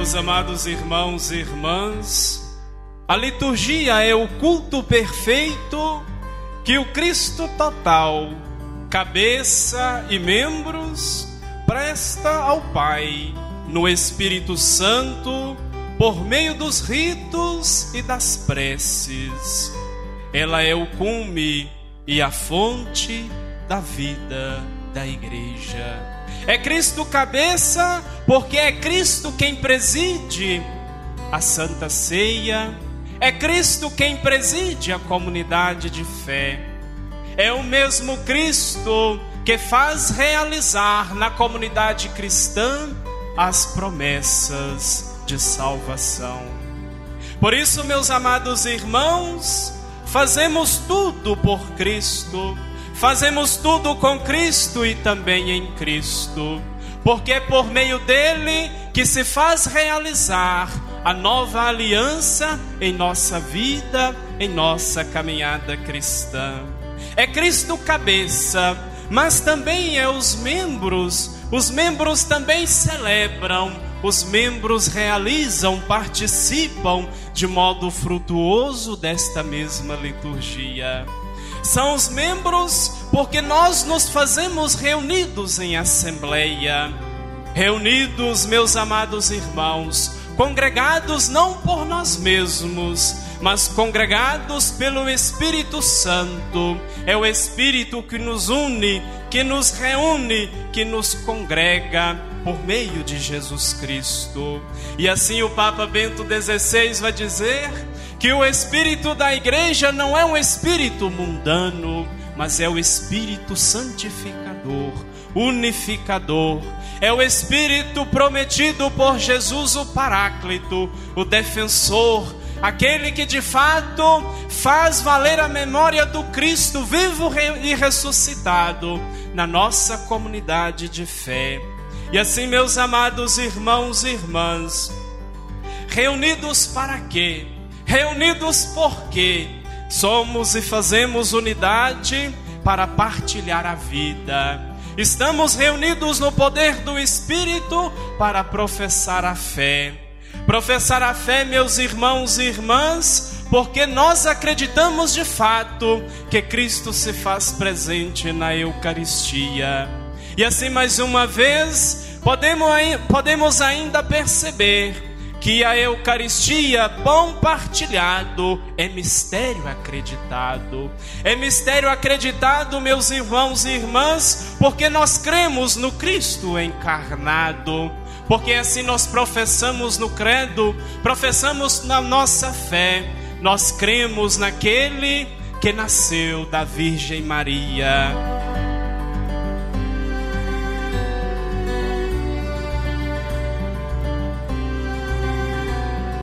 Meus amados irmãos e irmãs, a liturgia é o culto perfeito que o Cristo total, cabeça e membros, presta ao Pai no Espírito Santo por meio dos ritos e das preces. Ela é o cume e a fonte da vida da igreja. É Cristo cabeça, porque é Cristo quem preside a Santa Ceia, é Cristo quem preside a comunidade de fé. É o mesmo Cristo que faz realizar na comunidade cristã as promessas de salvação. Por isso, meus amados irmãos, fazemos tudo por Cristo Fazemos tudo com Cristo e também em Cristo, porque é por meio dele que se faz realizar a nova aliança em nossa vida, em nossa caminhada cristã. É Cristo cabeça, mas também é os membros, os membros também celebram, os membros realizam, participam de modo frutuoso desta mesma liturgia são os membros, porque nós nos fazemos reunidos em assembleia. Reunidos, meus amados irmãos, congregados não por nós mesmos, mas congregados pelo Espírito Santo. É o Espírito que nos une, que nos reúne, que nos congrega por meio de Jesus Cristo. E assim o Papa Bento XVI vai dizer que o espírito da igreja não é um espírito mundano, mas é o espírito santificador, unificador. É o espírito prometido por Jesus, o Paráclito, o defensor, aquele que de fato faz valer a memória do Cristo vivo e ressuscitado na nossa comunidade de fé. E assim, meus amados irmãos e irmãs, reunidos para quê? Reunidos porque somos e fazemos unidade para partilhar a vida. Estamos reunidos no poder do Espírito para professar a fé. Professar a fé, meus irmãos e irmãs, porque nós acreditamos de fato que Cristo se faz presente na Eucaristia. E assim, mais uma vez, podemos, podemos ainda perceber que a Eucaristia, pão partilhado, é mistério acreditado. É mistério acreditado, meus irmãos e irmãs, porque nós cremos no Cristo encarnado. Porque assim nós professamos no credo, professamos na nossa fé, nós cremos naquele que nasceu da Virgem Maria.